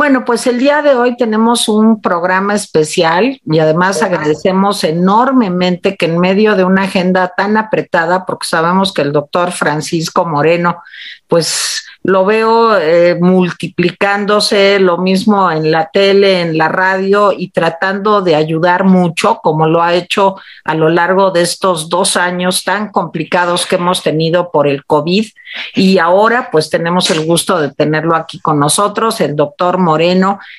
Bueno, pues el día de hoy tenemos un programa especial y además agradecemos enormemente que en medio de una agenda tan apretada, porque sabemos que el doctor Francisco Moreno, pues lo veo eh, multiplicándose, lo mismo en la tele, en la radio y tratando de ayudar mucho, como lo ha hecho a lo largo de estos dos años tan complicados que hemos tenido por el COVID. Y ahora pues tenemos el gusto de tenerlo aquí con nosotros. El doctor Moreno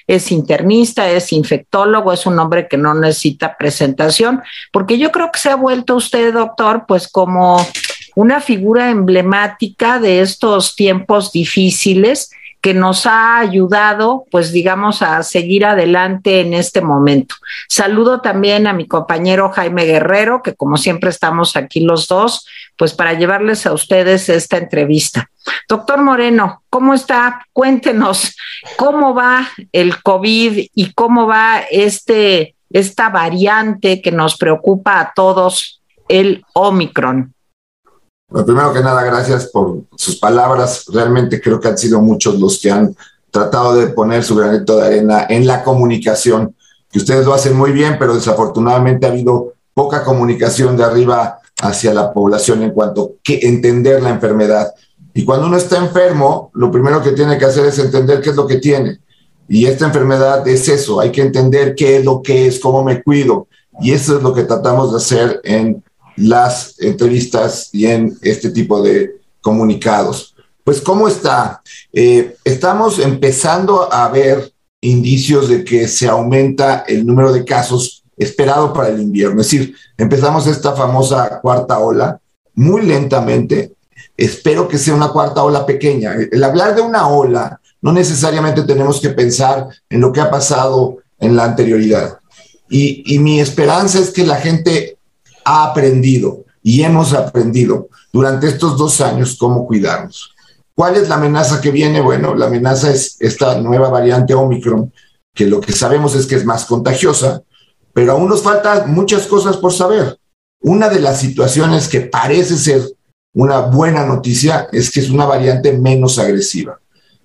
es internista, es infectólogo, es un hombre que no necesita presentación, porque yo creo que se ha vuelto usted, doctor, pues como una figura emblemática de estos tiempos difíciles que nos ha ayudado, pues digamos, a seguir adelante en este momento. Saludo también a mi compañero Jaime Guerrero, que como siempre estamos aquí los dos, pues para llevarles a ustedes esta entrevista. Doctor Moreno, ¿cómo está? Cuéntenos cómo va el COVID y cómo va este, esta variante que nos preocupa a todos, el Omicron. Bueno, primero que nada, gracias por sus palabras. Realmente creo que han sido muchos los que han tratado de poner su granito de arena en la comunicación, que ustedes lo hacen muy bien, pero desafortunadamente ha habido poca comunicación de arriba hacia la población en cuanto a entender la enfermedad. Y cuando uno está enfermo, lo primero que tiene que hacer es entender qué es lo que tiene. Y esta enfermedad es eso, hay que entender qué es lo que es, cómo me cuido. Y eso es lo que tratamos de hacer en las entrevistas y en este tipo de comunicados. Pues, ¿cómo está? Eh, estamos empezando a ver indicios de que se aumenta el número de casos esperado para el invierno. Es decir, empezamos esta famosa cuarta ola muy lentamente. Espero que sea una cuarta ola pequeña. El hablar de una ola, no necesariamente tenemos que pensar en lo que ha pasado en la anterioridad. Y, y mi esperanza es que la gente ha aprendido y hemos aprendido durante estos dos años cómo cuidarnos. ¿Cuál es la amenaza que viene? Bueno, la amenaza es esta nueva variante Omicron, que lo que sabemos es que es más contagiosa, pero aún nos faltan muchas cosas por saber. Una de las situaciones que parece ser una buena noticia es que es una variante menos agresiva.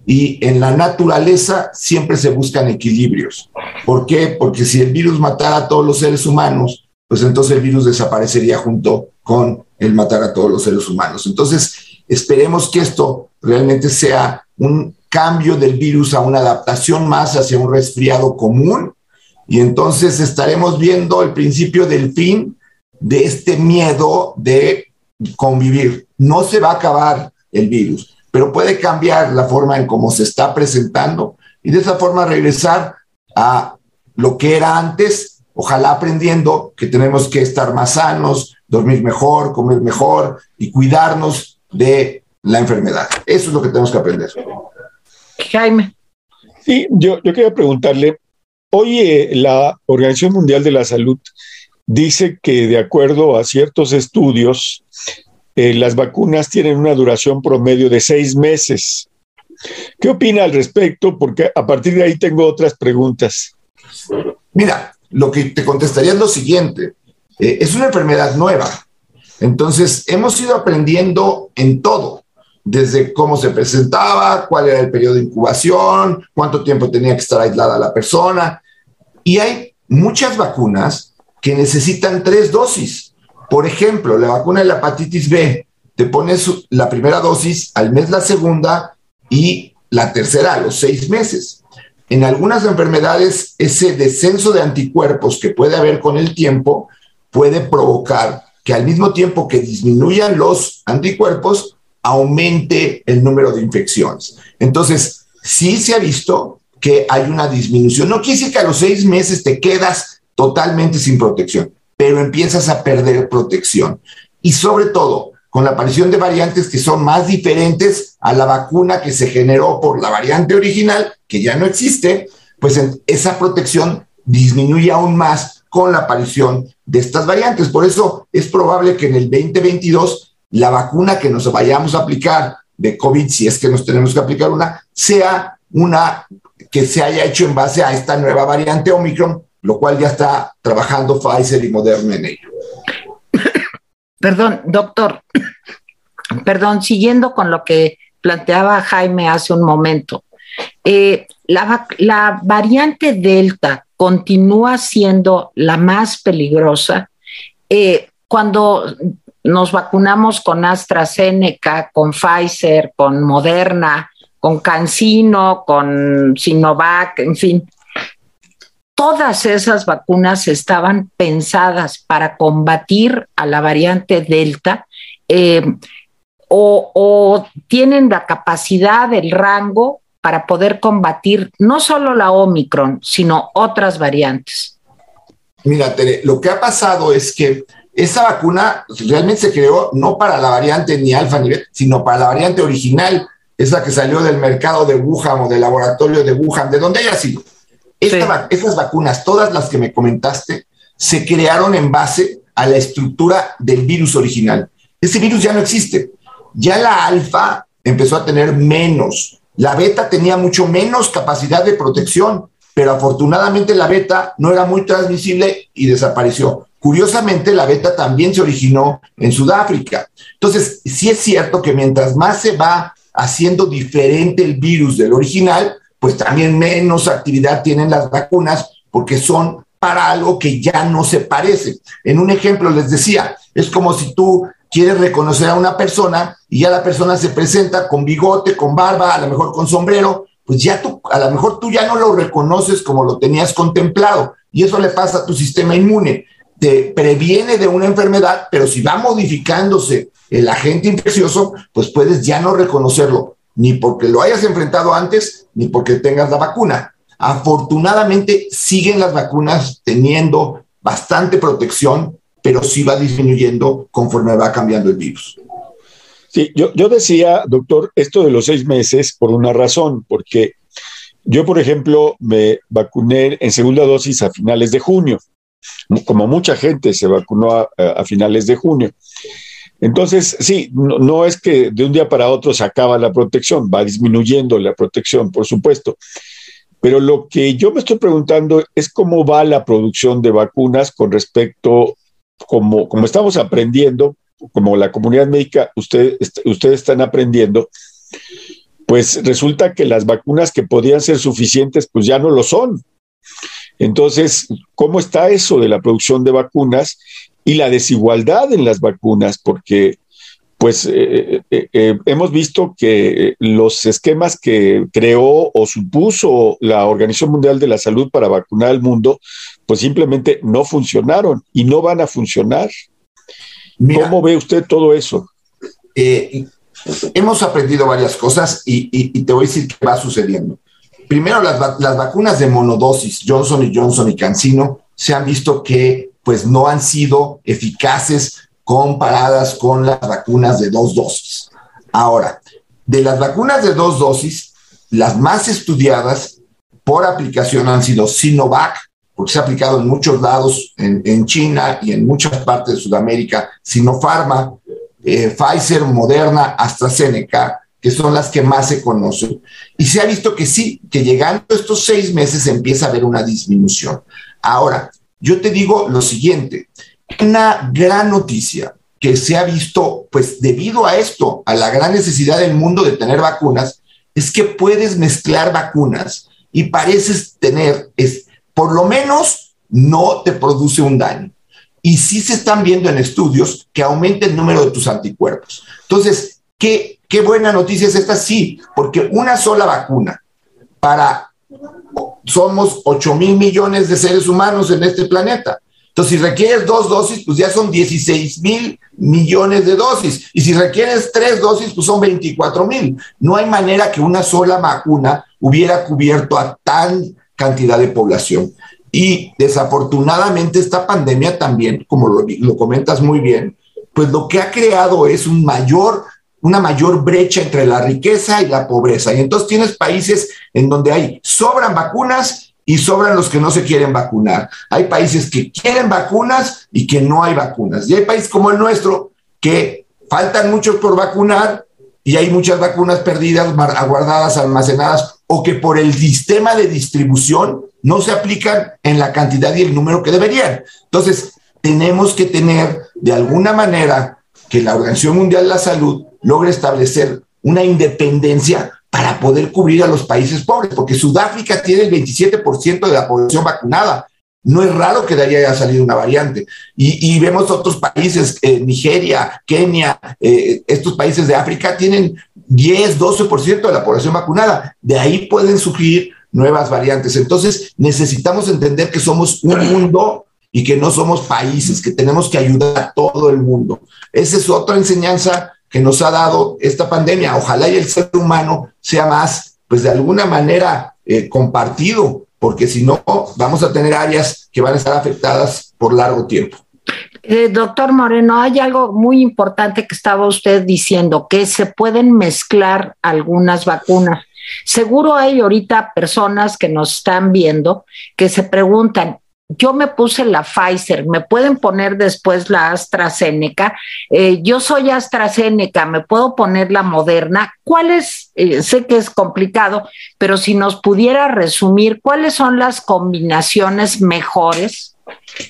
Y en la naturaleza siempre se buscan equilibrios. ¿Por qué? Porque si el virus matara a todos los seres humanos, pues entonces el virus desaparecería junto con el matar a todos los seres humanos. Entonces, esperemos que esto realmente sea un cambio del virus a una adaptación más hacia un resfriado común y entonces estaremos viendo el principio del fin de este miedo de convivir. No se va a acabar el virus, pero puede cambiar la forma en cómo se está presentando y de esa forma regresar a lo que era antes ojalá aprendiendo que tenemos que estar más sanos, dormir mejor, comer mejor y cuidarnos de la enfermedad. Eso es lo que tenemos que aprender. Jaime. Sí, yo, yo quería preguntarle, hoy eh, la Organización Mundial de la Salud dice que de acuerdo a ciertos estudios, eh, las vacunas tienen una duración promedio de seis meses. ¿Qué opina al respecto? Porque a partir de ahí tengo otras preguntas. Mira, lo que te contestaría es lo siguiente, eh, es una enfermedad nueva. Entonces, hemos ido aprendiendo en todo, desde cómo se presentaba, cuál era el periodo de incubación, cuánto tiempo tenía que estar aislada la persona. Y hay muchas vacunas que necesitan tres dosis. Por ejemplo, la vacuna de la hepatitis B, te pones la primera dosis, al mes la segunda y la tercera a los seis meses. En algunas enfermedades, ese descenso de anticuerpos que puede haber con el tiempo puede provocar que al mismo tiempo que disminuyan los anticuerpos, aumente el número de infecciones. Entonces, sí se ha visto que hay una disminución. No quiere decir que a los seis meses te quedas totalmente sin protección, pero empiezas a perder protección. Y sobre todo, con la aparición de variantes que son más diferentes a la vacuna que se generó por la variante original, que ya no existe, pues esa protección disminuye aún más con la aparición de estas variantes. Por eso es probable que en el 2022 la vacuna que nos vayamos a aplicar de COVID, si es que nos tenemos que aplicar una, sea una que se haya hecho en base a esta nueva variante Omicron, lo cual ya está trabajando Pfizer y Moderna en ello. Perdón, doctor, perdón, siguiendo con lo que planteaba Jaime hace un momento. Eh, la, variante Delta continúa siendo la más peligrosa. Eh, cuando nos vacunamos con AstraZeneca, con Pfizer, con Moderna, con CanSino, con Sinovac, en fin, todas esas vacunas estaban pensadas para combatir a la variante Delta eh, o, tienen la capacidad, el rango para poder combatir no solo la Omicron, sino otras variantes. Mira, lo que ha pasado es que esa vacuna realmente se creó no para la variante ni alfa ni beta, sino para la variante original, esa que salió del mercado de Wuhan o del laboratorio de Wuhan, de donde haya sido estas vacunas, todas las que me comentaste, se crearon en base a la estructura del virus original. Ese virus ya no existe. Ya la alfa empezó a tener menos. La beta tenía mucho menos capacidad de protección, pero afortunadamente la beta no era muy transmisible y desapareció. Curiosamente, la beta también se originó en Sudáfrica. Entonces, sí es cierto que mientras más se va haciendo diferente el virus del original, pues también menos actividad tienen las vacunas porque son para algo que ya no se parece. En un ejemplo les decía, es como si tú quieres reconocer a una persona y ya la persona se presenta con bigote, con barba, a lo mejor con sombrero, pues ya tú, a lo mejor tú ya no lo reconoces como lo tenías contemplado y eso le pasa a tu sistema inmune. Te previene de una enfermedad, pero si va modificándose el agente infeccioso, pues puedes ya no reconocerlo ni porque lo hayas enfrentado antes, ni porque tengas la vacuna. Afortunadamente siguen las vacunas teniendo bastante protección, pero sí va disminuyendo conforme va cambiando el virus. Sí, yo, yo decía, doctor, esto de los seis meses por una razón, porque yo, por ejemplo, me vacuné en segunda dosis a finales de junio, como mucha gente se vacunó a, a finales de junio. Entonces, sí, no, es que de un día para otro se acaba la protección, va disminuyendo la protección, por supuesto. Pero lo que yo me estoy preguntando es cómo va la producción de vacunas con respecto, como, estamos aprendiendo, como la comunidad médica, ustedes están aprendiendo, pues resulta que las vacunas que podían ser suficientes, pues ya no lo son. Entonces, ¿cómo está eso de la producción de vacunas? y la desigualdad en las vacunas, porque pues eh, eh, eh, hemos visto que los esquemas que creó o supuso la Organización Mundial de la Salud para vacunar al mundo, pues simplemente no funcionaron y no van a funcionar. ¿Cómo ve usted todo eso? hemos aprendido varias cosas y, te voy a decir qué va sucediendo. Primero, las, las vacunas de monodosis, Johnson y Johnson y Cancino, se han visto que pues no han sido eficaces comparadas con las vacunas de dos dosis. Ahora, de las vacunas de dos dosis, las más estudiadas por aplicación han sido Sinovac, porque se ha aplicado en muchos lados, en, China y en muchas partes de Sudamérica, Sinopharma, eh, Pfizer, Moderna, AstraZeneca, que son las que más se conocen. Y se ha visto que sí, que llegando estos seis meses empieza a haber una disminución. Ahora, yo te digo lo siguiente, una gran noticia que se ha visto, pues debido a esto, a la gran necesidad del mundo de tener vacunas, es que puedes mezclar vacunas y pareces tener, es, por lo menos no te produce un daño. Y sí se están viendo en estudios que aumenta el número de tus anticuerpos. Entonces, ¿qué, qué buena noticia es esta? Sí, porque una sola vacuna para somos 8 mil millones de seres humanos en este planeta. Entonces, si requieres dos dosis, pues ya son 16 mil millones de dosis. Y si requieres tres dosis, pues son 24 mil. No hay manera que una sola vacuna hubiera cubierto a tan cantidad de población. Y desafortunadamente esta pandemia también, como lo, lo comentas muy bien, pues lo que ha creado es un mayor una mayor brecha entre la riqueza y la pobreza. Y entonces tienes países en donde hay sobran vacunas y sobran los que no se quieren vacunar. Hay países que quieren vacunas y que no hay vacunas. Y hay países como el nuestro que faltan muchos por vacunar y hay muchas vacunas perdidas, aguardadas, almacenadas o que por el sistema de distribución no se aplican en la cantidad y el número que deberían. Entonces, tenemos que tener de alguna manera que la Organización Mundial de la Salud logre establecer una independencia para poder cubrir a los países pobres, porque Sudáfrica tiene el 27% de la población vacunada. No es raro que de ahí haya salido una variante. Y, vemos otros países, eh, Nigeria, Kenia, eh, estos países de África tienen 10, 12% de la población vacunada. De ahí pueden surgir nuevas variantes. Entonces, necesitamos entender que somos un mundo y que no somos países, que tenemos que ayudar a todo el mundo. Esa es otra enseñanza que nos ha dado esta pandemia. Ojalá y el ser humano sea más, pues de alguna manera, eh, compartido, porque si no, vamos a tener áreas que van a estar afectadas por largo tiempo. Eh, doctor Moreno, hay algo muy importante que estaba usted diciendo, que se pueden mezclar algunas vacunas. Seguro hay ahorita personas que nos están viendo que se preguntan, yo me puse la Pfizer, me pueden poner después la AstraZeneca, eh, yo soy AstraZeneca, me puedo poner la Moderna. ¿Cuáles, eh, sé que es complicado, pero si nos pudiera resumir, cuáles son las combinaciones mejores?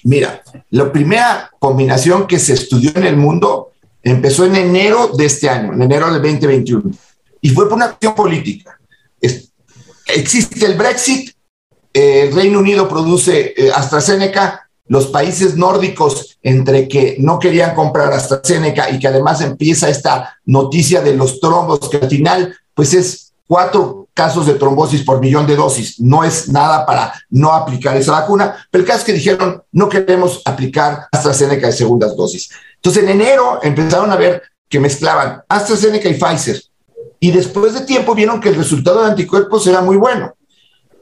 Mira, la primera combinación que se estudió en el mundo empezó en enero de este año, en enero del 2021, y fue por una acción política. existe el Brexit, el Reino Unido produce eh, AstraZeneca, los países nórdicos, entre que no querían comprar AstraZeneca y que además empieza esta noticia de los trombos, que al final, pues es cuatro casos de trombosis por millón de dosis. No es nada para no aplicar esa vacuna, pero el caso es que dijeron, no queremos aplicar AstraZeneca de segundas dosis. Entonces, en enero empezaron a ver que mezclaban AstraZeneca y Pfizer. Y después de tiempo vieron que el resultado de anticuerpos era muy bueno.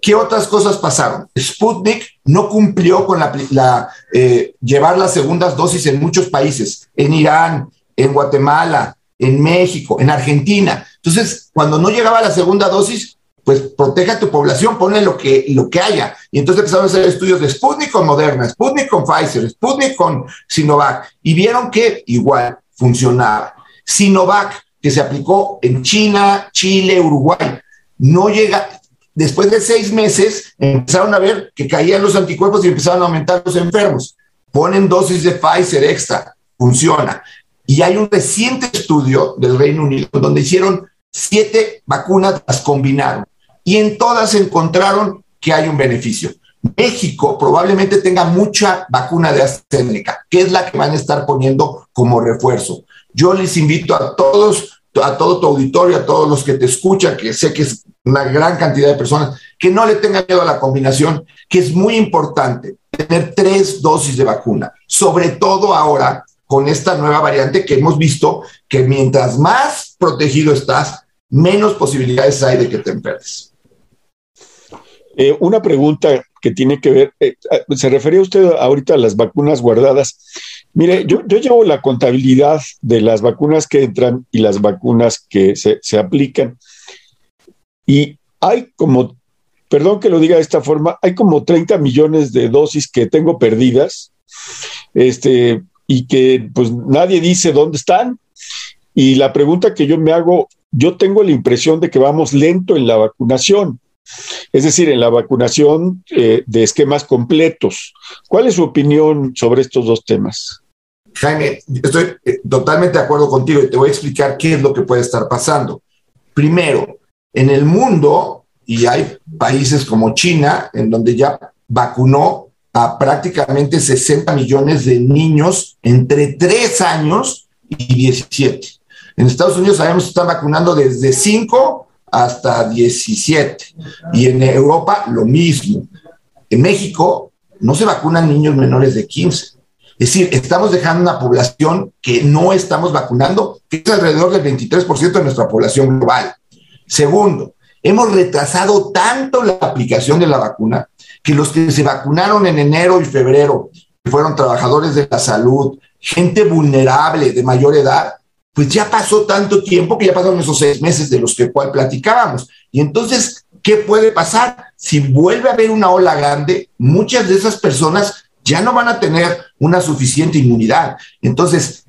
¿Qué otras cosas pasaron? Sputnik no cumplió con la, eh, llevar las segundas dosis en muchos países, en Irán, en Guatemala, en México, en Argentina. Entonces, cuando no llegaba la segunda dosis, pues proteja a tu población, ponle lo que, lo que haya. Y entonces empezaron a hacer estudios de Sputnik con Moderna, Sputnik con Pfizer, Sputnik con Sinovac, y vieron que igual funcionaba. Sinovac, que se aplicó en China, Chile, Uruguay, no llega, después de seis meses empezaron a ver que caían los anticuerpos y empezaron a aumentar los enfermos. Ponen dosis de Pfizer extra, funciona. Y hay un reciente estudio del Reino Unido donde hicieron siete vacunas, las combinaron y en todas encontraron que hay un beneficio. México probablemente tenga mucha vacuna de AstraZeneca, que es la que van a estar poniendo como refuerzo. Yo les invito a todos, a todo tu auditorio, a todos los que te escuchan, que sé que es una gran cantidad de personas, que no le tengan miedo a la combinación, que es muy importante tener tres dosis de vacuna, sobre todo ahora con esta nueva variante que hemos visto que mientras más protegido estás, menos posibilidades hay de que te enfermes. Eh, una pregunta que tiene que ver, eh, eh, se refería usted ahorita a las vacunas guardadas. Mire, yo, yo, llevo la contabilidad de las vacunas que entran y las vacunas que se, se aplican. Y hay como, perdón que lo diga de esta forma, hay como 30 millones de dosis que tengo perdidas este, y que pues nadie dice dónde están. Y la pregunta que yo me hago, yo tengo la impresión de que vamos lento en la vacunación, es decir, en la vacunación eh, de esquemas completos. ¿Cuál es su opinión sobre estos dos temas? Jaime, estoy eh, totalmente de acuerdo contigo y te voy a explicar qué es lo que puede estar pasando. Primero, en el mundo, y hay países como China, en donde ya vacunó a prácticamente 60 millones de niños entre 3 años y 17. En Estados Unidos sabemos que están vacunando desde 5 hasta 17. Y en Europa lo mismo. En México no se vacunan niños menores de 15. Es decir, estamos dejando una población que no estamos vacunando, que es alrededor del 23% de nuestra población global. Segundo, hemos retrasado tanto la aplicación de la vacuna que los que se vacunaron en enero y febrero, que fueron trabajadores de la salud, gente vulnerable de mayor edad, pues ya pasó tanto tiempo que ya pasaron esos seis meses de los que cual platicábamos. Y entonces, ¿qué puede pasar? Si vuelve a haber una ola grande, muchas de esas personas ya no van a tener una suficiente inmunidad. Entonces,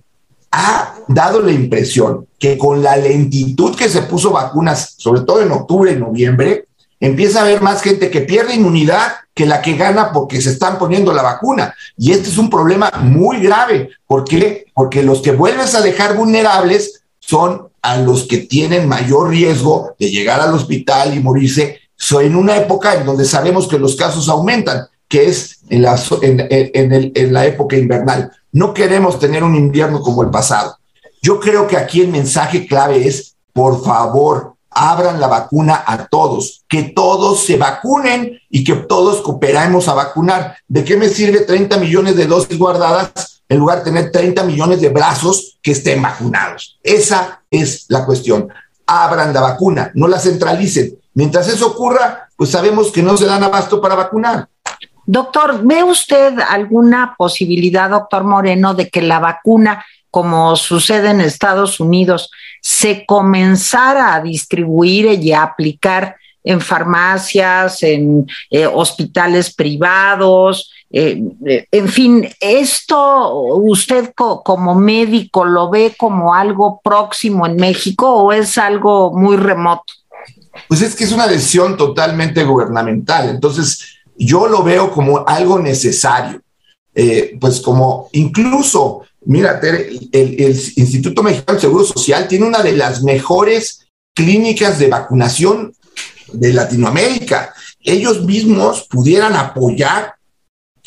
ha dado la impresión que con la lentitud que se puso vacunas, sobre todo en octubre y noviembre, empieza a haber más gente que pierde inmunidad que la que gana porque se están poniendo la vacuna. Y este es un problema muy grave. ¿Por qué? Porque los que vuelves a dejar vulnerables son a los que tienen mayor riesgo de llegar al hospital y morirse en una época en donde sabemos que los casos aumentan, que es en la, en la época invernal. No queremos tener un invierno como el pasado. Yo creo que aquí el mensaje clave es, por favor, abran la vacuna a todos, que todos se vacunen y que todos cooperemos a vacunar. ¿De qué me sirve 30 millones de dosis guardadas en lugar de tener 30 millones de brazos que estén vacunados? Esa es la cuestión. Abran la vacuna, no la centralicen. Mientras eso ocurra, pues sabemos que no se dan abasto para vacunar. Doctor, ¿ve usted alguna posibilidad, doctor Moreno, de que la vacuna como sucede en Estados Unidos, se comenzara a distribuir y a aplicar en farmacias, en eh, hospitales privados, eh, eh, en fin, ¿esto usted como médico lo ve como algo próximo en México o es algo muy remoto? Pues es que es una decisión totalmente gubernamental, entonces yo lo veo como algo necesario, pues como incluso Mira, el, Instituto Mexicano de Seguro Social tiene una de las mejores clínicas de vacunación de Latinoamérica. Ellos mismos pudieran apoyar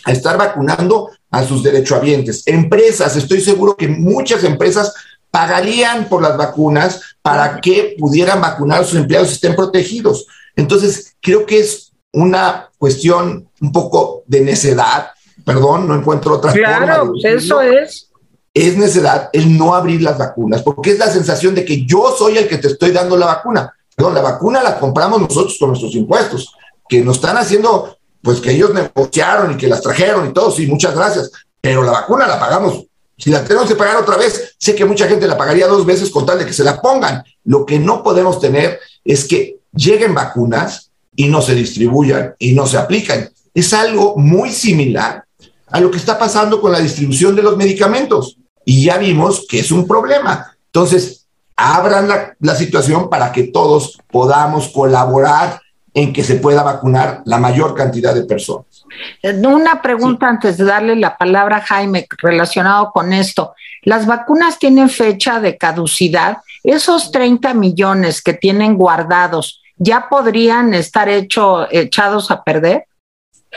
a estar vacunando a sus derechohabientes. Empresas, estoy seguro que muchas empresas pagarían por las vacunas para que pudieran vacunar a sus empleados y estén protegidos. Entonces, creo que es una cuestión un poco de necedad, perdón, no encuentro otra claro, Claro, eso es es necesidad el no abrir las vacunas, porque es la sensación de que yo soy el que te estoy dando la vacuna. No, la vacuna la compramos nosotros con nuestros impuestos, que nos están haciendo, pues que ellos negociaron y que las trajeron y todo, sí, muchas gracias, pero la vacuna la pagamos. Si la tenemos que pagar otra vez, sé que mucha gente la pagaría dos veces con tal de que se la pongan. Lo que no podemos tener es que lleguen vacunas y no se distribuyan y no se aplican. Es algo muy similar a lo que está pasando con la distribución de los medicamentos. Y ya vimos que es un problema. Entonces, abran la, situación para que todos podamos colaborar en que se pueda vacunar la mayor cantidad de personas. Eh, una pregunta antes de darle la palabra a Jaime relacionado con esto. ¿Las vacunas tienen fecha de caducidad? Esos 30 millones que tienen guardados, ¿ya podrían estar hecho, echados a perder?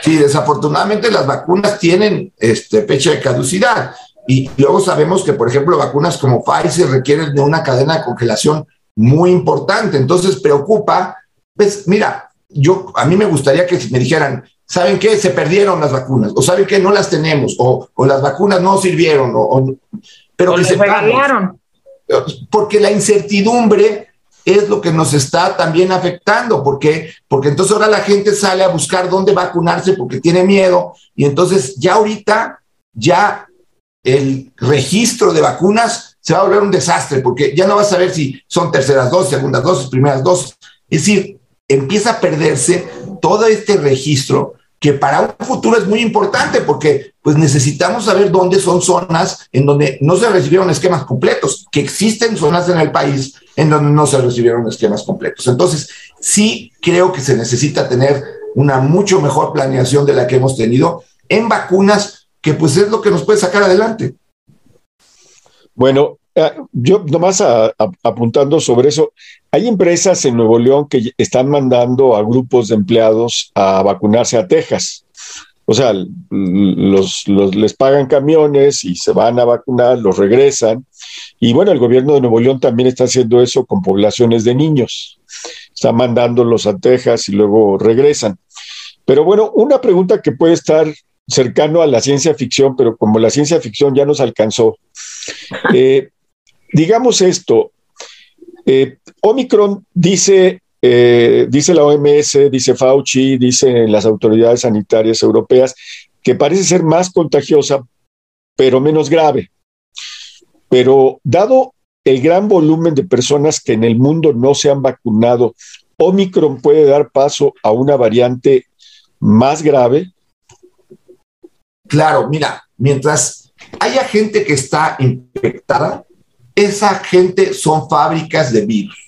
Sí, desafortunadamente las vacunas tienen este, fecha de caducidad y luego sabemos que, por ejemplo, vacunas como Pfizer requieren de una cadena de congelación muy importante. Entonces preocupa, pues mira, yo a mí me gustaría que me dijeran, ¿saben qué? Se perdieron las vacunas, o ¿saben qué? No las tenemos, o, las vacunas no sirvieron, o, pero que se regalaron. Porque la incertidumbre es lo que nos está también afectando, porque porque entonces ahora la gente sale a buscar dónde vacunarse porque tiene miedo y entonces ya ahorita ya el registro de vacunas se va a volver un desastre porque ya no vas a saber si son terceras dosis, segundas dosis, primeras dosis. Es decir, empieza a perderse todo este registro que para un futuro es muy importante porque pues necesitamos saber dónde son zonas en donde no se recibieron esquemas completos, que existen zonas en el país en donde no se recibieron esquemas completos. Entonces, sí creo que se necesita tener una mucho mejor planeación de la que hemos tenido en vacunas, que pues es lo que nos puede sacar adelante. Bueno, eh, yo nomás apuntando sobre eso, hay empresas en Nuevo León que están mandando a grupos de empleados a vacunarse a Texas. O sea, los, les pagan camiones y se van a vacunar, los regresan. Y bueno, el gobierno de Nuevo León también está haciendo eso con poblaciones de niños. Está mandándolos a Texas y luego regresan. Pero bueno, una pregunta que puede estar cercano a la ciencia ficción, pero como la ciencia ficción ya nos alcanzó, eh, digamos esto, eh, Omicron dice, eh, dice la OMS, dice Fauci, dicen las autoridades sanitarias europeas, que parece ser más contagiosa, pero menos grave. Pero dado el gran volumen de personas que en el mundo no se han vacunado, Omicron puede dar paso a una variante más grave. Claro, mira, mientras haya gente que está infectada, esa gente son fábricas de virus.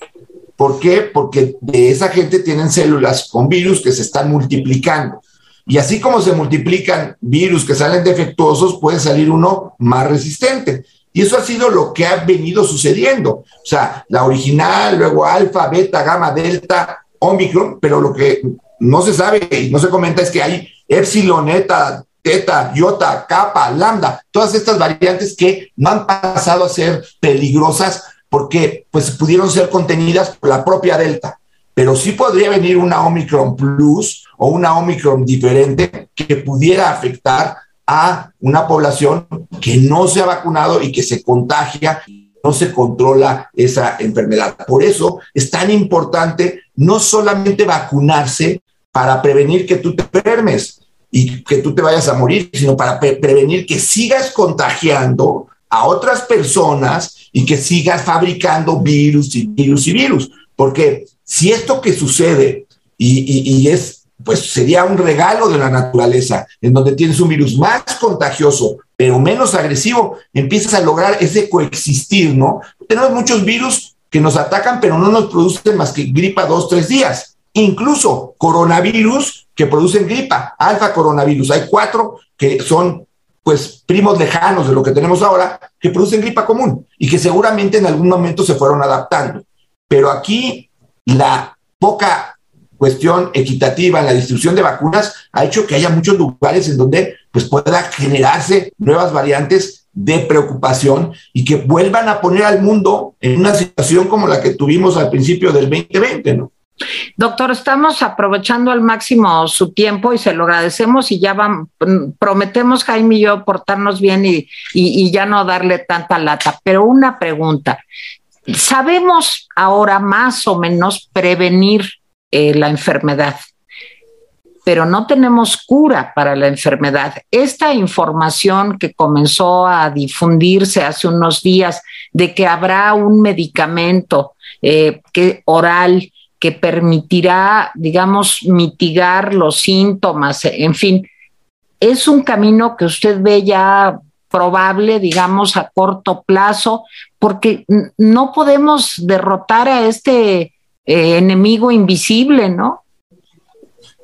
¿Por qué? Porque de esa gente tienen células con virus que se están multiplicando. Y así como se multiplican virus que salen defectuosos, puede salir uno más resistente. Y eso ha sido lo que ha venido sucediendo. O sea, la original, luego alfa, beta, gamma, delta, omicron, pero lo que no se sabe y no se comenta es que hay epsilon, eta, teta, iota, kappa, lambda, todas estas variantes que no han pasado a ser peligrosas porque pues pudieron ser contenidas por la propia delta. Pero sí podría venir una Omicron Plus o una Omicron diferente que pudiera afectar a una población que no se ha vacunado y que se contagia, no se controla esa enfermedad. Por eso es tan importante no solamente vacunarse para prevenir que tú te enfermes y que tú te vayas a morir, sino para prevenir que sigas contagiando a otras personas y que sigas fabricando virus y virus y virus. Porque si esto que sucede y, y es pues sería un regalo de la naturaleza, en donde tienes un virus más contagioso, pero menos agresivo, empiezas a lograr ese coexistir, ¿no? Tenemos muchos virus que nos atacan, pero no nos producen más que gripa dos, tres días. Incluso coronavirus que producen gripa, alfa coronavirus. Hay cuatro que son, pues, primos lejanos de lo que tenemos ahora, que producen gripa común y que seguramente en algún momento se fueron adaptando. Pero aquí la poca cuestión equitativa en la distribución de vacunas ha hecho que haya muchos lugares en donde pues pueda generarse nuevas variantes de preocupación y que vuelvan a poner al mundo en una situación como la que tuvimos al principio del 2020, ¿no? Doctor, estamos aprovechando al máximo su tiempo y se lo agradecemos y ya vamos, prometemos Jaime y yo portarnos bien y, y ya no darle tanta lata. Pero una pregunta, ¿sabemos ahora más o menos prevenir eh, la enfermedad, pero no tenemos cura para la enfermedad. Esta información que comenzó a difundirse hace unos días de que habrá un medicamento eh, que, oral que permitirá, digamos, mitigar los síntomas, en fin, es un camino que usted ve ya probable, digamos, a corto plazo, porque no podemos derrotar a este eh, enemigo invisible, ¿no?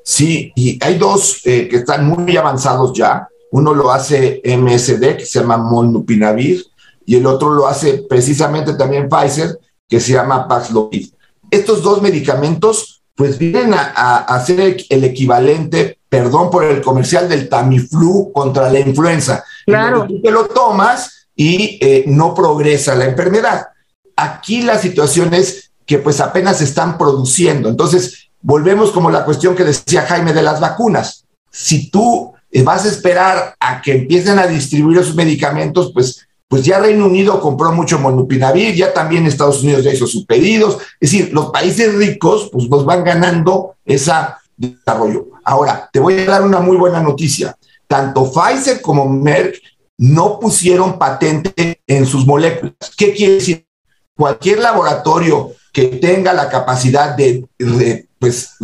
Sí, y hay dos eh, que están muy avanzados ya. Uno lo hace MSD, que se llama Molnupinavir, y el otro lo hace precisamente también Pfizer, que se llama Paxlovid. Estos dos medicamentos, pues vienen a, hacer el equivalente, perdón por el comercial, del Tamiflu contra la influenza. Claro. Tú te lo tomas y eh, no progresa la enfermedad. Aquí la situación es que pues apenas se están produciendo. Entonces, volvemos como la cuestión que decía Jaime de las vacunas. Si tú eh, vas a esperar a que empiecen a distribuir esos medicamentos, pues, pues ya Reino Unido compró mucho monopinavir, ya también Estados Unidos ya hizo sus pedidos. Es decir, los países ricos pues nos van ganando ese desarrollo. Ahora, te voy a dar una muy buena noticia. Tanto Pfizer como Merck no pusieron patente en sus moléculas. ¿Qué quiere decir? Cualquier laboratorio que tenga la capacidad de, pues,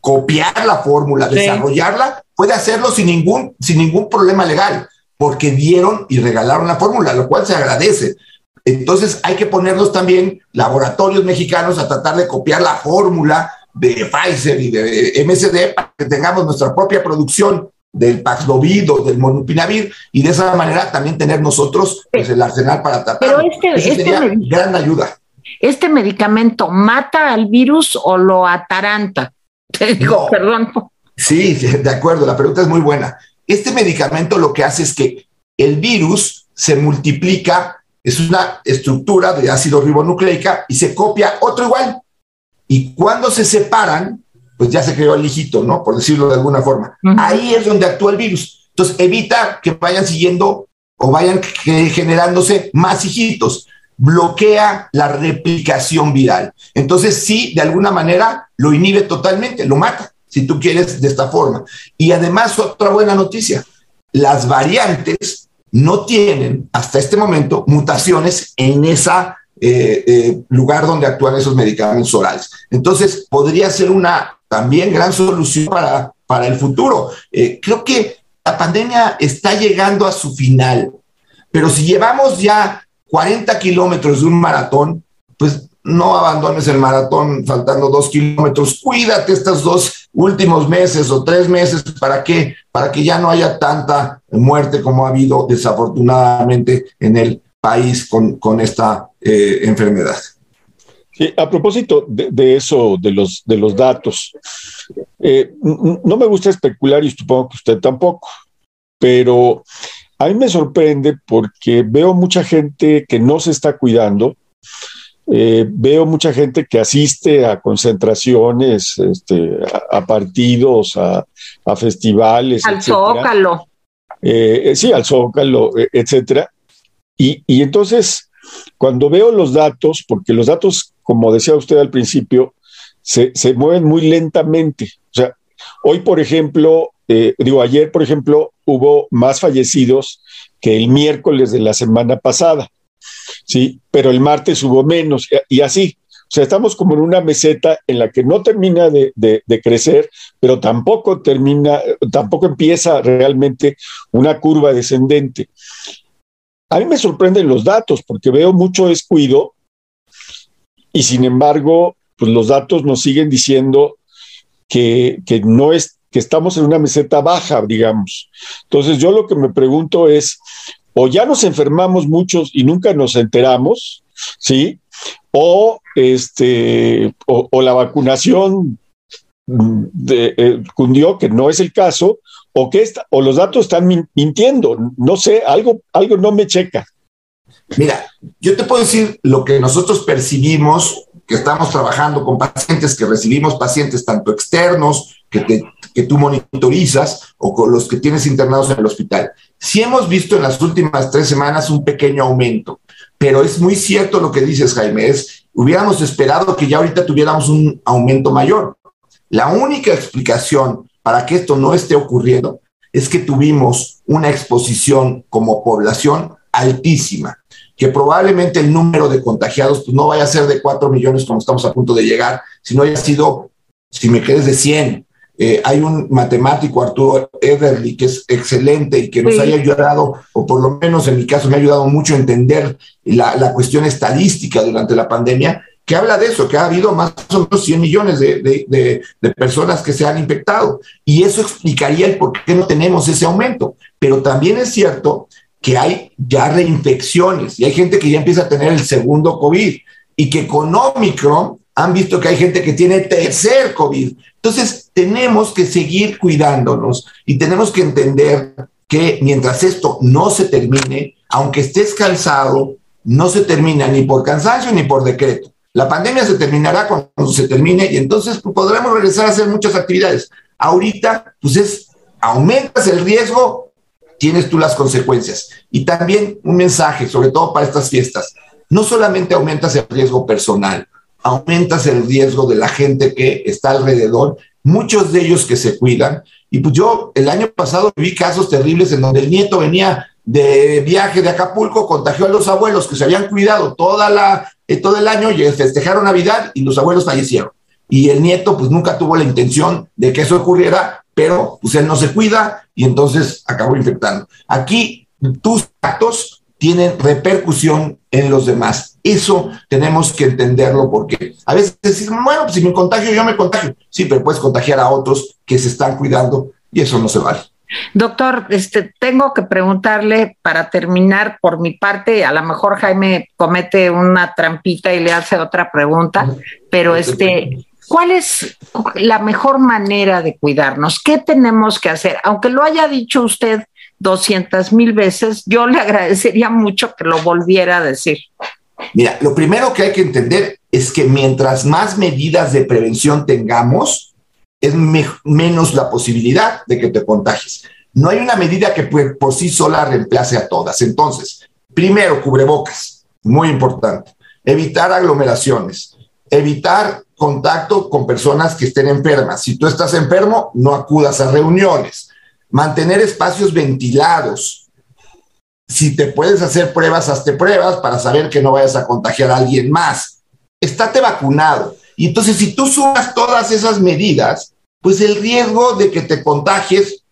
copiar la fórmula, desarrollarla, puede hacerlo sin ningún, sin ningún problema legal, porque dieron y regalaron la fórmula, lo cual se agradece. Entonces hay que ponernos también laboratorios mexicanos a tratar de copiar la fórmula de Pfizer y de MSD para que tengamos nuestra propia producción del Paxlovid o del Monupinavir y de esa manera también tener nosotros pues, el arsenal para tratar. Pero este, este sería gran ayuda. ¿este medicamento mata al virus o lo ataranta? Te digo, perdón. Sí, de acuerdo, la pregunta es muy buena. Este medicamento lo que hace es que el virus se multiplica, es una estructura de ácido ribonucleica y se copia otro igual. Y cuando se separan, pues ya se creó el hijito, ¿no? Por decirlo de alguna forma. Ahí es donde actúa el virus. Entonces evita que vayan siguiendo o vayan generándose más hijitos bloquea la replicación viral. Entonces, sí, de alguna manera lo inhibe totalmente, lo mata, si tú quieres, de esta forma. Y además, otra buena noticia, las variantes no tienen hasta este momento mutaciones en ese eh, eh, lugar donde actúan esos medicamentos orales. Entonces, podría ser una también gran solución para, para el futuro. Eh, creo que la pandemia está llegando a su final, pero si llevamos ya 40 kilómetros de un maratón, pues no abandones el maratón faltando dos kilómetros. Cuídate estos dos últimos meses o tres meses para que, para que ya no haya tanta muerte como ha habido desafortunadamente en el país con, con esta eh, enfermedad. A propósito de, eso, de los, de los datos, eh, no me gusta especular y supongo que usted tampoco, pero a mí me sorprende porque veo mucha gente que no se está cuidando, eh, veo mucha gente que asiste a concentraciones, este, a, partidos, a, festivales. Al Zócalo. Eh, sí, al Zócalo, etcétera. Y, y entonces, cuando veo los datos, porque los datos como decía usted al principio, se, mueven muy lentamente. O sea, hoy, por ejemplo, eh, digo, ayer, por ejemplo, hubo más fallecidos que el miércoles de la semana pasada, ¿sí? Pero el martes hubo menos y así. O sea, estamos como en una meseta en la que no termina de, crecer, pero tampoco termina, tampoco empieza realmente una curva descendente. A mí me sorprenden los datos porque veo mucho descuido y sin embargo, pues los datos nos siguen diciendo que, no es, que estamos en una meseta baja, digamos. Entonces yo lo que me pregunto es, o ya nos enfermamos muchos y nunca nos enteramos, ¿sí? O, este, o, la vacunación de, eh, cundió, que no es el caso, o que o los datos están mintiendo, no sé, algo, algo no me checa. Mira, yo te puedo decir lo que nosotros percibimos, que estamos trabajando con pacientes, que recibimos pacientes tanto externos, que, que tú monitorizas, o con los que tienes internados en el hospital. Sí hemos visto en las últimas tres semanas un pequeño aumento, pero es muy cierto lo que dices, Jaime, es, hubiéramos esperado que ya ahorita tuviéramos un aumento mayor. La única explicación para que esto no esté ocurriendo es que tuvimos una exposición como población altísima que probablemente el número de contagiados pues, no vaya a ser de 4 millones como estamos a punto de llegar, sino haya sido, si me quedes de 100. Eh, hay un matemático, Arturo Ederly, que es excelente y que nos haya ayudado, o por lo menos en mi caso me ha ayudado mucho a entender la, la, cuestión estadística durante la pandemia, que habla de eso, que ha habido más o menos 100 millones de, de, de personas que se han infectado. Y eso explicaría el por qué no tenemos ese aumento. Pero también es cierto que hay ya reinfecciones y hay gente que ya empieza a tener el segundo COVID y que con Omicron han visto que hay gente que tiene tercer COVID. Entonces, tenemos que seguir cuidándonos y tenemos que entender que mientras esto no se termine, aunque estés cansado, no se termina ni por cansancio ni por decreto. La pandemia se terminará cuando se termine y entonces podremos regresar a hacer muchas actividades. Ahorita, pues es, aumentas el riesgo tienes tú las consecuencias. Y también un mensaje, sobre todo para estas fiestas, no solamente aumentas el riesgo personal, aumentas el riesgo de la gente que está alrededor, muchos de ellos que se cuidan. Y pues yo el año pasado vi casos terribles en donde el nieto venía de viaje de Acapulco, contagió a los abuelos que se habían cuidado toda la, eh, todo el año y festejaron Navidad y los abuelos fallecieron. Y el nieto pues nunca tuvo la intención de que eso ocurriera pero pues él no se cuida y entonces acabó infectando. Aquí tus actos tienen repercusión en los demás. Eso tenemos que entenderlo porque a veces decimos, bueno, pues si me contagio, yo me contagio. Sí, pero puedes contagiar a otros que se están cuidando y eso no se vale. Doctor, este, tengo que preguntarle para terminar por mi parte, a lo mejor Jaime comete una trampita y le hace otra pregunta, pero este, ¿Cuál es la mejor manera de cuidarnos? ¿Qué tenemos que hacer? Aunque lo haya dicho usted doscientas mil veces, yo le agradecería mucho que lo volviera a decir. Mira, lo primero que hay que entender es que mientras más medidas de prevención tengamos, es menos la posibilidad de que te contagies. No hay una medida que por sí sola reemplace a todas. Entonces, primero, cubrebocas, muy importante. Evitar aglomeraciones, evitar contacto con personas que estén enfermas. Si tú estás enfermo, no acudas a reuniones. Mantener espacios ventilados. Si te puedes hacer pruebas, hazte pruebas para saber que no vayas a contagiar a alguien más. Estate vacunado. Y entonces, si tú sumas todas esas medidas, pues el riesgo de que te contagies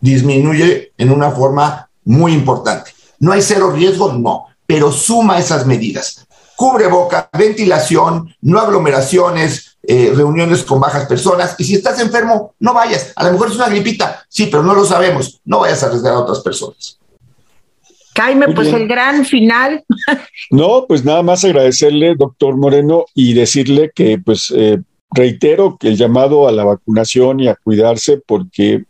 disminuye en una forma muy importante. No hay cero riesgo, no, pero suma esas medidas cubreboca, ventilación, no aglomeraciones, eh, reuniones con bajas personas. Y si estás enfermo, no vayas. A lo mejor es una gripita, sí, pero no lo sabemos. No vayas a arriesgar a otras personas. Jaime, pues el gran final. No, pues nada más agradecerle, doctor Moreno, y decirle que pues eh, reitero que el llamado a la vacunación y a cuidarse porque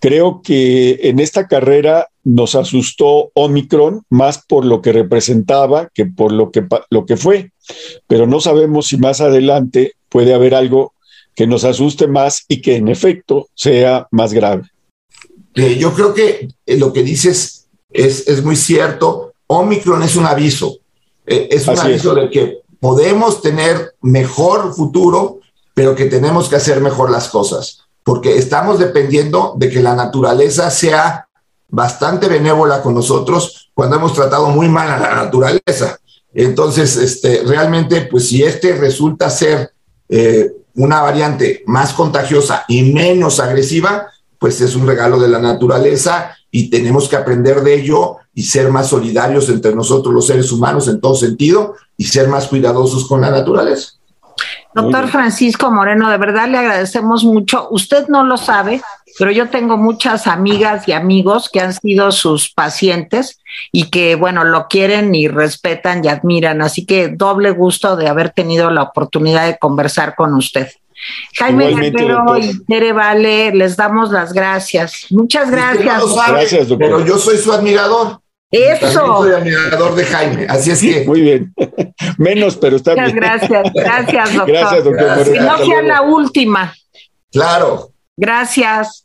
creo que en esta carrera nos asustó Omicron más por lo que representaba que por lo que, lo que fue, pero no sabemos si más adelante puede haber algo que nos asuste más y que en efecto sea más grave. Eh, yo creo que eh, lo que dices es, es, muy cierto. Omicron es un aviso, eh, es un aviso de que podemos tener mejor futuro, pero que tenemos que hacer mejor las cosas, porque estamos dependiendo de que la naturaleza sea bastante benévola con nosotros cuando hemos tratado muy mal a la naturaleza. Entonces, este, realmente, pues si este resulta ser eh, una variante más contagiosa y menos agresiva, pues es un regalo de la naturaleza y tenemos que aprender de ello y ser más solidarios entre nosotros los seres humanos en todo sentido y ser más cuidadosos con la naturaleza. Doctor Francisco Moreno, de verdad le agradecemos mucho. Usted no lo sabe, pero yo tengo muchas amigas y amigos que han sido sus pacientes y que, bueno, lo quieren y respetan y admiran. Así que doble gusto de haber tenido la oportunidad de conversar con usted. Jaime Guerrero y Tere Vale, les damos las gracias. Muchas gracias. gracias, doctor. Pero yo soy su admirador. Eso. soy admirador de Jaime, así es que. Muy bien. Menos, pero está Muchas bien. Gracias, gracias, doctor. Gracias, doctor. Que no sea la última. Claro. Gracias.